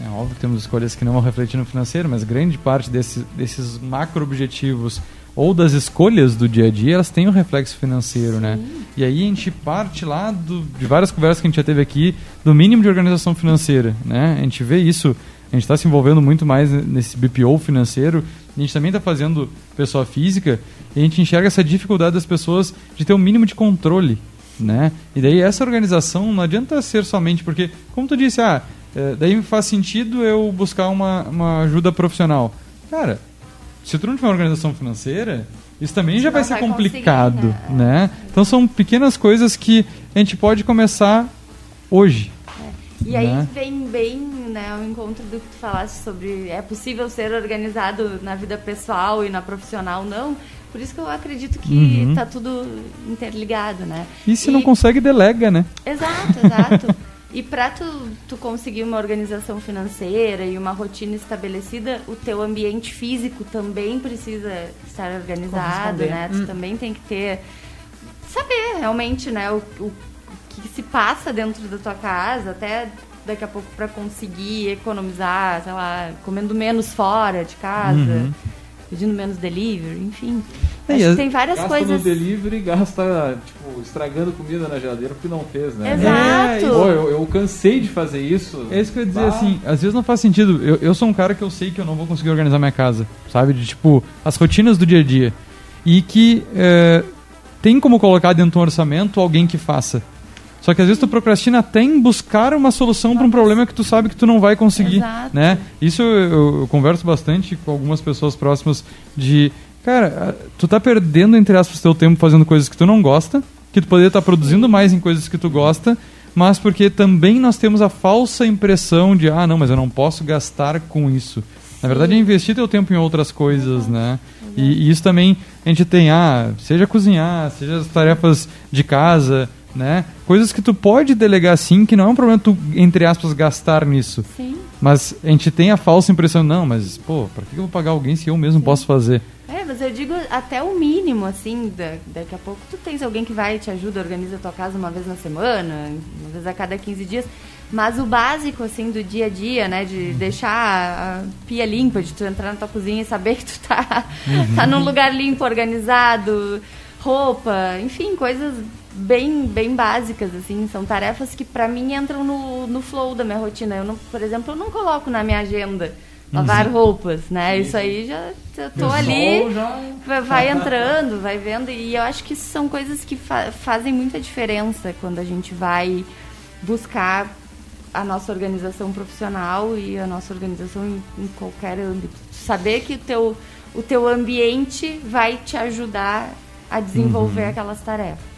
é óbvio que temos escolhas que não vão refletir no financeiro, mas grande parte desse, desses macro objetivos ou das escolhas do dia a dia, elas têm um reflexo financeiro, né? E aí a gente parte lá do, de várias conversas que a gente já teve aqui, do mínimo de organização financeira, né? A gente vê isso, a gente está se envolvendo muito mais nesse BPO financeiro, a gente também está fazendo pessoa física, e a gente enxerga essa dificuldade das pessoas de ter um mínimo de controle, né? E daí essa organização não adianta ser somente porque, como tu disse, ah, é, daí faz sentido eu buscar uma, uma ajuda profissional. Cara, se tu não tiver uma organização financeira, isso também já vai ser vai complicado, né? Então são pequenas coisas que a gente pode começar hoje. E aí Né? vem bem né, o encontro do que tu falaste sobre é possível ser organizado na vida pessoal e na profissional, não. Por isso que eu acredito que Uhum. tá tudo interligado, né? E se não consegue, delega, né? Exato, exato. E para tu, tu conseguir uma organização financeira e uma rotina estabelecida, o teu ambiente físico também precisa estar organizado, né? Tu também tem que ter saber realmente, né, o, o que se passa dentro da tua casa, até daqui a pouco para conseguir economizar, sei lá, comendo menos fora de casa, pedindo menos delivery, enfim. É, Acho que as- tem várias Gasta coisas. no delivery e gasta, tipo, estragando comida na geladeira porque não fez, né? Exato. Pô, eu, eu cansei de fazer isso. É isso que eu ia dizer, Bah. assim, às vezes não faz sentido. Eu, eu sou um cara que eu sei que eu não vou conseguir organizar minha casa, sabe? De tipo, as rotinas do dia a dia. E que é, tem como colocar dentro de um orçamento alguém que faça. Só que às vezes tu procrastina até em buscar uma solução para um problema que tu sabe que tu não vai conseguir, Exato. né? Isso eu, eu converso bastante com algumas pessoas próximas de, cara, tu tá perdendo entre aspas teu tempo fazendo coisas que tu não gosta, que tu poderia estar produzindo mais em coisas que tu gosta, mas porque também nós temos a falsa impressão de, ah, não, mas eu não posso gastar com isso. Na verdade, é investir teu tempo em outras coisas, né? E, e isso também a gente tem, ah, seja cozinhar, seja as tarefas de casa, né? Coisas que tu pode delegar sim, que não é um problema tu, entre aspas, gastar nisso. Sim. Mas a gente tem a falsa impressão, não, mas, pô, pra que eu vou pagar alguém se eu mesmo posso fazer? É, mas eu digo até o mínimo, assim, da- daqui a pouco tu tens alguém que vai te ajuda, organiza a tua casa uma vez na semana, uma vez a cada 15 dias. Mas o básico, assim, do dia a dia, né? De deixar a pia limpa, de tu entrar na tua cozinha e saber que tu tá, tá num lugar limpo, organizado, roupa, enfim, coisas bem, bem básicas, assim. São tarefas que pra mim entram no, no flow da minha rotina. Eu, não, por exemplo, eu não coloco na minha agenda lavar roupas, né? Isso aí já eu tô ali já- vai- entrando, vai vendo. E eu acho que isso são coisas que fa- fazem muita diferença quando a gente vai buscar a nossa organização profissional e a nossa organização em, em qualquer âmbito. Saber que o teu, o teu ambiente vai te ajudar a desenvolver aquelas tarefas.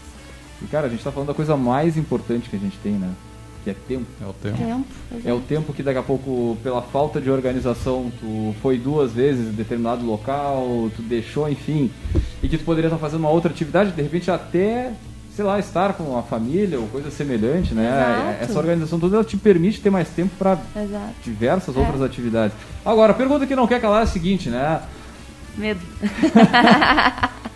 E, cara, a gente tá falando da coisa mais importante que a gente tem, né? Que é tempo. É o tempo. Tempo. É o tempo que daqui a pouco, pela falta de organização, tu foi duas vezes em determinado local, tu deixou, enfim, e que tu poderia estar fazendo uma outra atividade, de repente até, sei lá, estar com a família ou coisa semelhante, né? Exato. Essa organização toda ela te permite ter mais tempo para diversas É. outras atividades. Agora, a pergunta que não quer calar é a seguinte, né? Medo.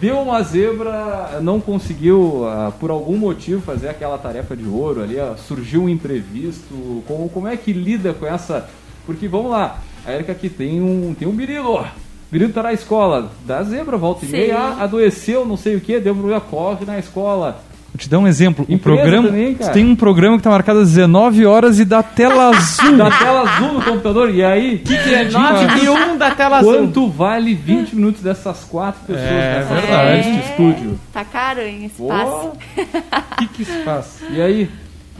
Deu uma zebra, não conseguiu, ah, por algum motivo, fazer aquela tarefa de ouro ali, surgiu um imprevisto. Como, como é que lida com essa. Porque vamos lá, a Erika aqui tem um, tem um birilo. Birilo tá na escola, dá zebra, volta e meia, adoeceu, não sei o que, deu problema, corre na escola. Vou te dar um exemplo. O Empresa programa, também, tem um programa que tá marcado às 19 horas e dá tela azul. Dá tela azul no computador, e aí? O que, que é 9 e 1 da tela azul. Quanto vale 20 minutos dessas quatro pessoas É nessa verdade. sala deste estúdio? Tá caro, Pô, passe. O que, que se faz? e aí?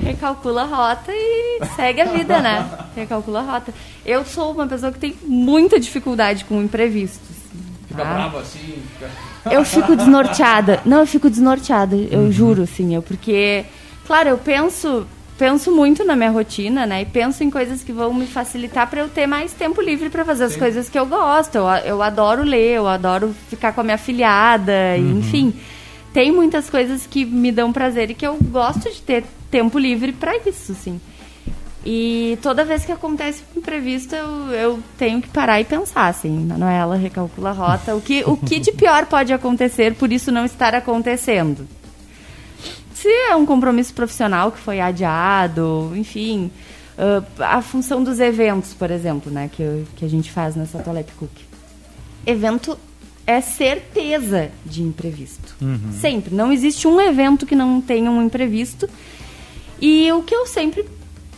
Recalcula a rota e segue a vida, né? Recalcula a rota. Eu sou uma pessoa que tem muita dificuldade com imprevistos. Fica tá? bravo assim? Fica... Eu fico desnorteada. Não, eu fico desnorteada, eu juro, assim, eu, porque, claro, eu penso, penso muito na minha rotina, né? E penso em coisas que vão me facilitar para eu ter mais tempo livre para fazer as coisas que eu gosto. Eu, eu adoro ler, eu adoro ficar com a minha filhada, e, enfim. Tem muitas coisas que me dão prazer e que eu gosto de ter tempo livre para isso, assim. E toda vez que acontece um imprevisto, eu, eu tenho que parar e pensar, assim, Manuela, recalcula a rota. O que, o que de pior pode acontecer por isso não estar acontecendo? Se é um compromisso profissional que foi adiado, enfim, ah, a função dos eventos, por exemplo, né, que, que a gente faz nessa Tolep Cook. Evento é certeza de imprevisto. Sempre. Não existe um evento que não tenha um imprevisto. E o que eu sempre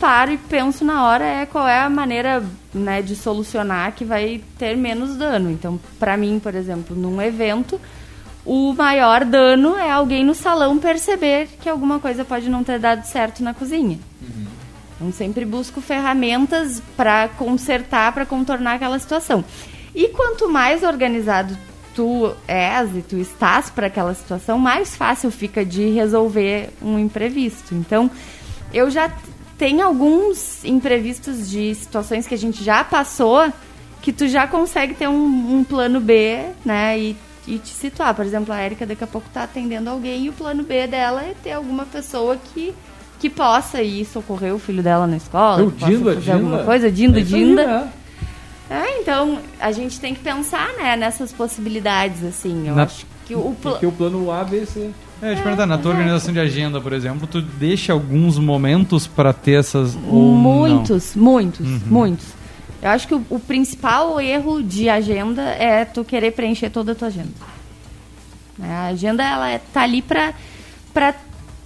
paro e penso na hora é qual é a maneira né, de solucionar que vai ter menos dano. Então, para mim, por exemplo, num evento, o maior dano é alguém no salão perceber que alguma coisa pode não ter dado certo na cozinha. Então, sempre busco ferramentas para consertar, para contornar aquela situação. E quanto mais organizado tu és e tu estás para aquela situação, mais fácil fica de resolver um imprevisto. Então, eu já t- tenho alguns imprevistos de situações que a gente já passou que tu já consegue ter um, um plano B, né? E, e te situar. Por exemplo, a Erika daqui a pouco tá atendendo alguém e o plano B dela é ter alguma pessoa que que possa ir socorrer o filho dela na escola, É o é fazer Dinda? alguma coisa, Dindo, É aí, Dinda. né? É, então a gente tem que pensar, né, nessas possibilidades, assim. Eu Na- acho que o Porque o plano A, B, C. É, te perguntar, na tua organização de agenda, por exemplo, tu deixa alguns momentos pra ter essas. Ou muitos, muitos, Uhum. muitos. Eu acho que o, o principal erro de agenda é tu querer preencher toda a tua agenda. Né, A agenda ela é, tá ali pra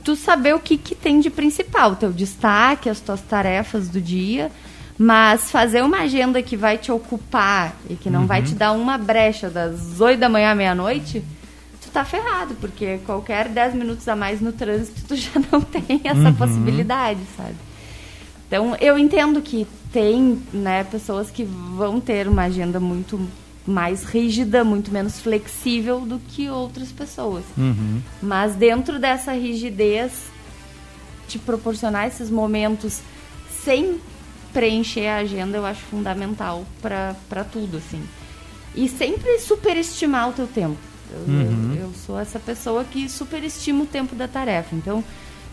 tu saber o que, que tem de principal, o teu destaque, as tuas tarefas do dia. Mas fazer uma agenda que vai te ocupar e que não vai te dar uma brecha das 8 da manhã à meia-noite, tá ferrado, porque qualquer 10 minutos a mais no trânsito tu já não tem essa possibilidade, sabe? Então, eu entendo que tem né, pessoas que vão ter uma agenda muito mais rígida, muito menos flexível do que outras pessoas. Uhum. Mas dentro dessa rigidez, te proporcionar esses momentos sem preencher a agenda, eu acho fundamental para tudo, assim. E sempre superestimar o teu tempo. Eu, Uhum. eu, eu sou essa pessoa que superestima o tempo da tarefa. Então,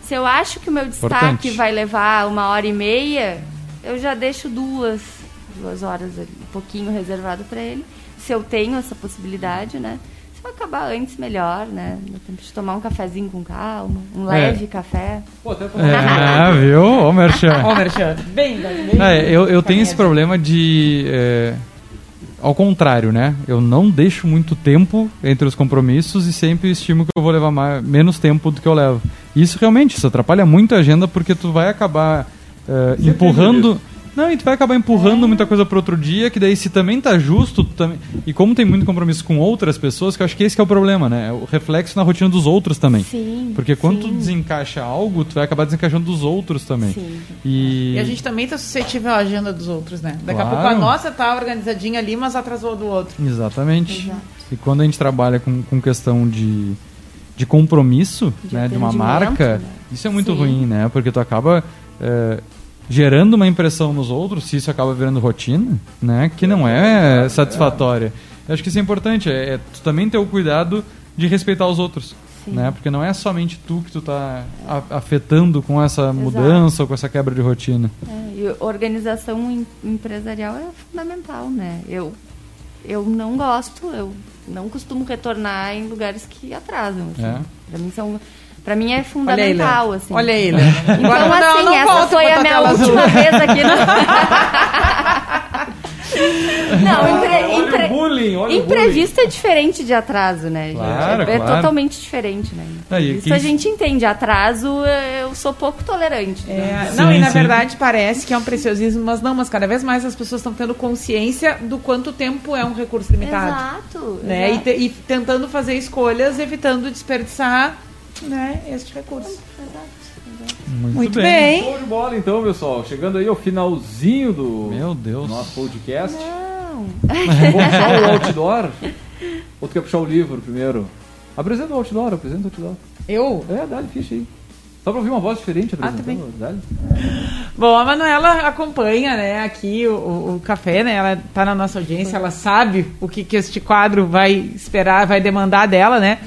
se eu acho que o meu destaque Importante. vai levar uma hora e meia, eu já deixo duas, duas horas, ali, um pouquinho reservado para ele. Se eu tenho essa possibilidade, né? Se eu acabar antes, melhor, né? Dá tempo de tomar um cafezinho com calma, um É. leve café. Pô, até É, viu? Ô, Merchan. Ó, Merchan. Bem, bem. É, eu, eu tenho esse problema de. é, ao contrário, né? Eu não deixo muito tempo entre os compromissos e sempre estimo que eu vou levar mais, menos tempo do que eu levo. Isso realmente, isso atrapalha muito a agenda porque tu vai acabar é, empurrando. Não, e tu vai acabar empurrando muita coisa para outro dia, que daí se também tá justo, tu também. E como tem muito compromisso com outras pessoas, que eu acho que esse que é o problema, né? É o reflexo na rotina dos outros também. Sim. Porque quando tu sim, desencaixa algo, tu vai acabar desencaixando dos outros também. Sim. E, E a gente também tá suscetível à agenda dos outros, né? Daqui a Claro. pouco a nossa tá organizadinha ali, mas atrasou a do outro. Exatamente. Exato. E quando a gente trabalha com, com questão de, de compromisso, De né, de uma marca, né? isso é muito Sim. ruim, né? Porque tu acaba é, gerando uma impressão nos outros, se isso acaba virando rotina, né? Que não é satisfatória. Eu acho que isso é importante, é, é também ter o cuidado de respeitar os outros. Sim. Né? Porque não é somente tu que tu tá afetando com essa mudança ou com essa quebra de rotina. É, e organização em- empresarial é fundamental, né? Eu, eu não gosto, eu não costumo retornar em lugares que atrasam. Assim. É. Pra mim são. Pra mim é Olha aí, fundamental, Léo. assim. Olha aí, Léo. Então, Agora não, assim, não essa foi a minha tela azul. última vez aqui no. não, impre, Olha o impre, bullying, olha o imprevisto é diferente de atraso, né, gente? Claro, é, é claro. totalmente diferente, né? Aí, Isso quem- a gente entende. Atraso, eu sou pouco tolerante. né? É, Sim, não, e na sim. verdade parece que é um preciosismo, mas não, mas cada vez mais as pessoas estão tendo consciência do quanto tempo é um recurso limitado. Exato. Né? E, exato. te- e tentando fazer escolhas, evitando desperdiçar né, este recurso. Muito, Muito bem. Show de bola então, pessoal. Chegando aí ao finalzinho do Meu Deus. nosso podcast. Não. Vamos puxar o outdoor? Ou tu quer puxar o livro primeiro? Apresenta o outdoor, apresenta o outdoor. Eu? É, dá-lhe ficha aí. Só pra ouvir uma voz diferente Ah, dá-lhe. Bom, a Manuela acompanha, né, aqui o, o- o café, né? Ela tá na nossa audiência, ela sabe o que, que este quadro vai esperar, vai demandar dela, né?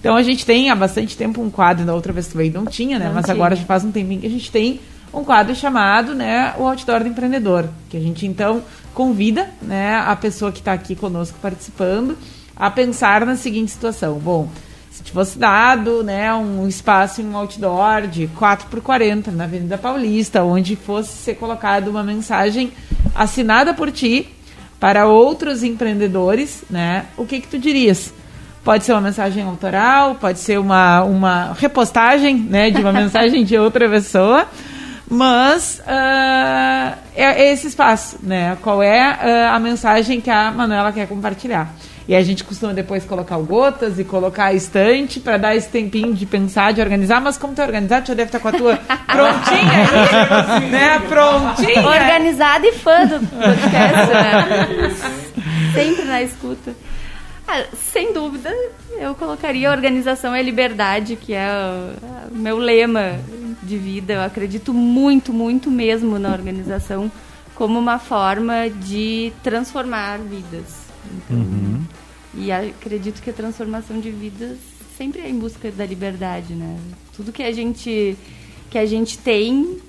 Então a gente tem há bastante tempo um quadro, da outra vez que veio não tinha, né? Não Mas tinha. agora já faz um tempinho que a gente tem um quadro chamado, né, o Outdoor do Empreendedor, que a gente então convida, né, a pessoa que está aqui conosco participando a pensar na seguinte situação. Bom, se te fosse dado né, um espaço em um outdoor de 4 por 40 na Avenida Paulista, onde fosse ser colocada uma mensagem assinada por ti para outros empreendedores, né, o que, que tu dirias? Pode ser uma mensagem autoral, pode ser uma, uma repostagem né, de uma mensagem de outra pessoa, mas ah, é, é esse espaço, né? Qual é ah, a mensagem que a Manuela quer compartilhar? E a gente costuma depois colocar o gotas e colocar a estante para dar esse tempinho de pensar, de organizar. Mas como tu é organizado, tu já deve estar com a tua prontinha aí, né? Prontinha. Organizada e fã do podcast, né? Sempre na escuta. Ah, sem dúvida, eu colocaria organização é liberdade, que é o, o meu lema de vida. Eu acredito muito, muito mesmo na organização como uma forma de transformar vidas. Então, E acredito que a transformação de vidas sempre é em busca da liberdade, né? Tudo que a gente que a gente tem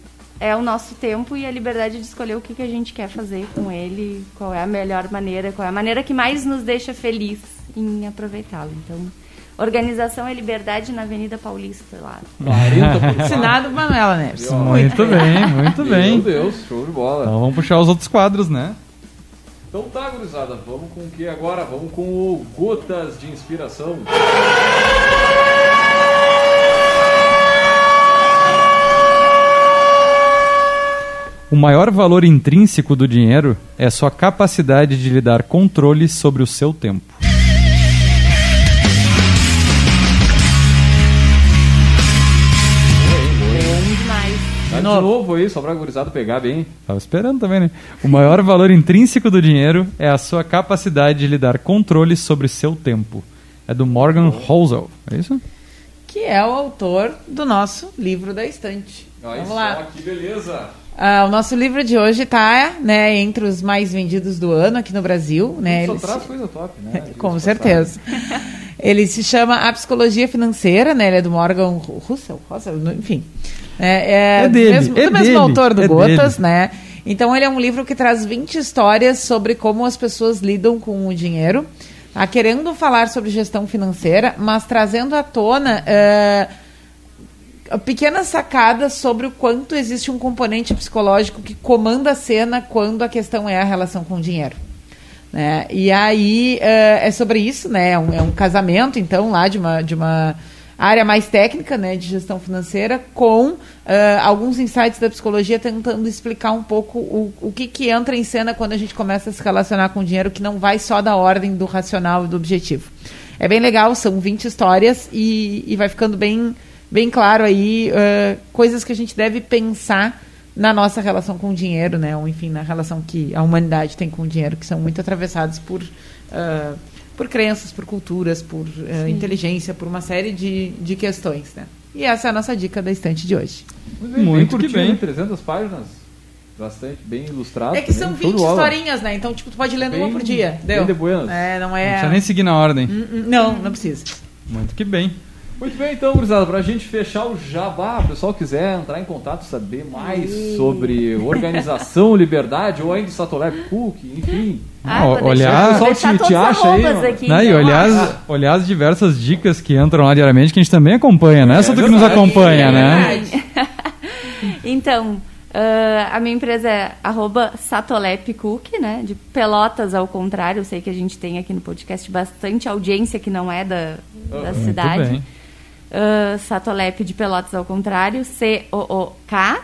é o nosso tempo e a liberdade de escolher o que, que a gente quer fazer com ele, qual é a melhor maneira, qual é a maneira que mais nos deixa feliz em aproveitá-lo. Então, organização é liberdade na Avenida Paulista lá. 40 por Assinado Manuela Neves. Muito bem, muito Meu bem. Deus, show de bola. Então vamos puxar os outros quadros, né? Então tá, gurizada, vamos com o que agora? Vamos com o Gotas de Inspiração. O maior valor intrínseco do dinheiro é sua capacidade de lhe dar controle sobre o seu tempo. De novo. novo aí, só pra gurizada pegar bem. Tava esperando também, né? O maior valor intrínseco do dinheiro é a sua capacidade de lhe dar controle sobre seu tempo. É do Morgan Housel, é isso? Que é o autor do nosso livro da estante. Olha Vamos só, lá. que beleza. Ah, o nosso livro de hoje está né, entre os mais vendidos do ano aqui no Brasil. Né? Só Ele traz se- coisa top, né? Com certeza. Ele se chama A Psicologia Financeira, né? Ele é do Morgan Russell, Russell enfim. É, é É dele, mesmo, é do mesmo dele, autor do é Gotas, dele. né? Então ele é um livro que traz 20 histórias sobre como as pessoas lidam com o dinheiro, tá? querendo falar sobre gestão financeira, mas trazendo à tona é, pequenas sacadas sobre o quanto existe um componente psicológico que comanda a cena quando a questão é a relação com o dinheiro. Né? E aí eh, é sobre isso, né? É um, é um casamento, então, lá de uma, de uma área mais técnica, né, de gestão financeira, com eh, alguns insights da psicologia tentando explicar um pouco o, o que, que entra em cena quando a gente começa a se relacionar com dinheiro, que não vai só da ordem do racional e do objetivo. É bem legal, são 20 histórias e, e vai ficando bem, bem claro aí eh, coisas que a gente deve pensar na nossa relação com o dinheiro, né? Ou enfim, na relação que a humanidade tem com o dinheiro, que são muito atravessados por, ah, por crenças, por culturas, por ah, inteligência, por uma série de, de questões, né? E essa é a nossa dica da estante de hoje. Muito bem, Muito bem que curtinho, bem. hein? 300 páginas. Bastante bem ilustrado. É que são show de 20 bola. historinhas, né? Então, tipo, tu pode ir lendo Bem- uma por dia. bem Deu? de buenas. É, não Não é... precisa nem seguir na ordem. Não, não precisa. Muito que bem. Muito bem, então, gurizada, pra gente fechar o jabá, o pessoal quiser entrar em contato, saber mais sobre organização, liberdade, ou ainda o Satolep Cook, enfim. Ah, vou olhar- deixar, O pessoal te- te acha aí, aqui. Né? E então, olhar, as, olhar as diversas dicas que entram lá diariamente, que a gente também acompanha, não é só tu que nos verdade, acompanha, é né? Então, ah, a minha empresa é arroba Satolepcook, né? De Pelotas ao contrário. Eu sei que a gente tem aqui no podcast bastante audiência que não é da, da Muito cidade. Ah, Satolep de Pelotas ao contrário, C-O-O-K.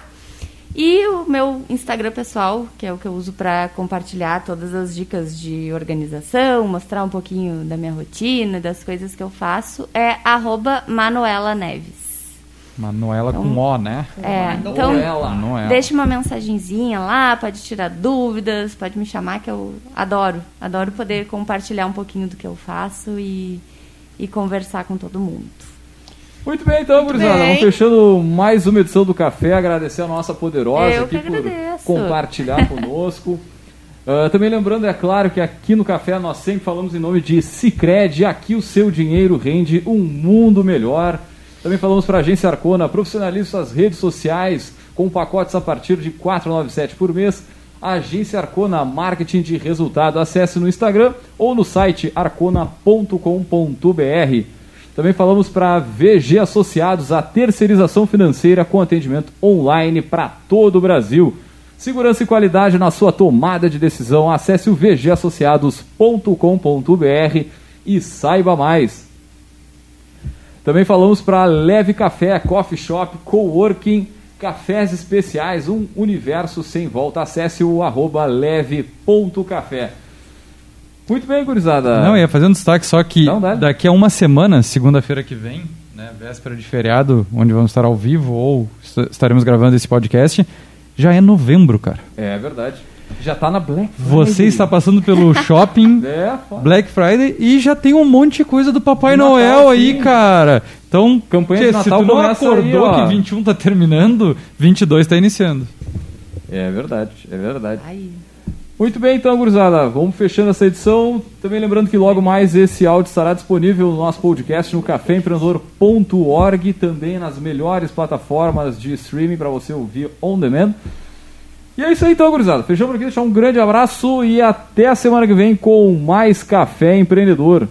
E o meu Instagram pessoal, que é o que eu uso para compartilhar todas as dicas de organização, mostrar um pouquinho da minha rotina, das coisas que eu faço, é arroba Manuela Neves. Manuela com O, né? É, então, Manuela. Manuela. Deixa uma mensagenzinha lá, pode tirar dúvidas, pode me chamar que eu adoro. Adoro poder compartilhar um pouquinho do que eu faço e, e conversar com todo mundo. Muito bem, então, gurizada, bem. vamos fechando mais uma edição do Café, agradecer a nossa poderosa Eu aqui por compartilhar conosco. Ah, também lembrando, é claro, que aqui no Café nós sempre falamos em nome de Cicred, aqui o seu dinheiro rende um mundo melhor. Também falamos para a Agência Arcona, profissionalize suas redes sociais com pacotes a partir de R$ 4,97 por mês. Agência Arcona, marketing de resultado. Acesse no Instagram ou no site arcona.com.br. Também falamos para VG Associados, a terceirização financeira com atendimento online para todo o Brasil. Segurança e qualidade na sua tomada de decisão. Acesse o vgassociados.com.br e saiba mais. Também falamos para Leve Café, Coffee Shop, Coworking, Cafés Especiais, um universo sem volta. Acesse o arroba leve.café. Muito bem, gurizada. Não, ia fazer um destaque só que Não, daqui a uma semana, segunda-feira que vem, né, véspera de feriado, onde vamos estar ao vivo ou est- estaremos gravando esse podcast, já é novembro, cara. É verdade. Já tá na Black Friday. Você está passando pelo shopping É, foda. Black Friday e já tem um monte de coisa do Papai Natal, Noel aí, sim. cara. Então, Campanha de se Natal tu não começa aí, acordou ó. que 21 tá terminando, 22 tá iniciando. É verdade, é verdade. Ai, Muito bem, então, gurizada. Vamos fechando essa edição. Também lembrando que logo mais esse áudio estará disponível no nosso podcast no caféempreendedor.org, também nas melhores plataformas de streaming para você ouvir on demand. E é isso aí, então, gurizada. Fechamos por aqui. Deixar um grande abraço e até a semana que vem com mais Café Empreendedor.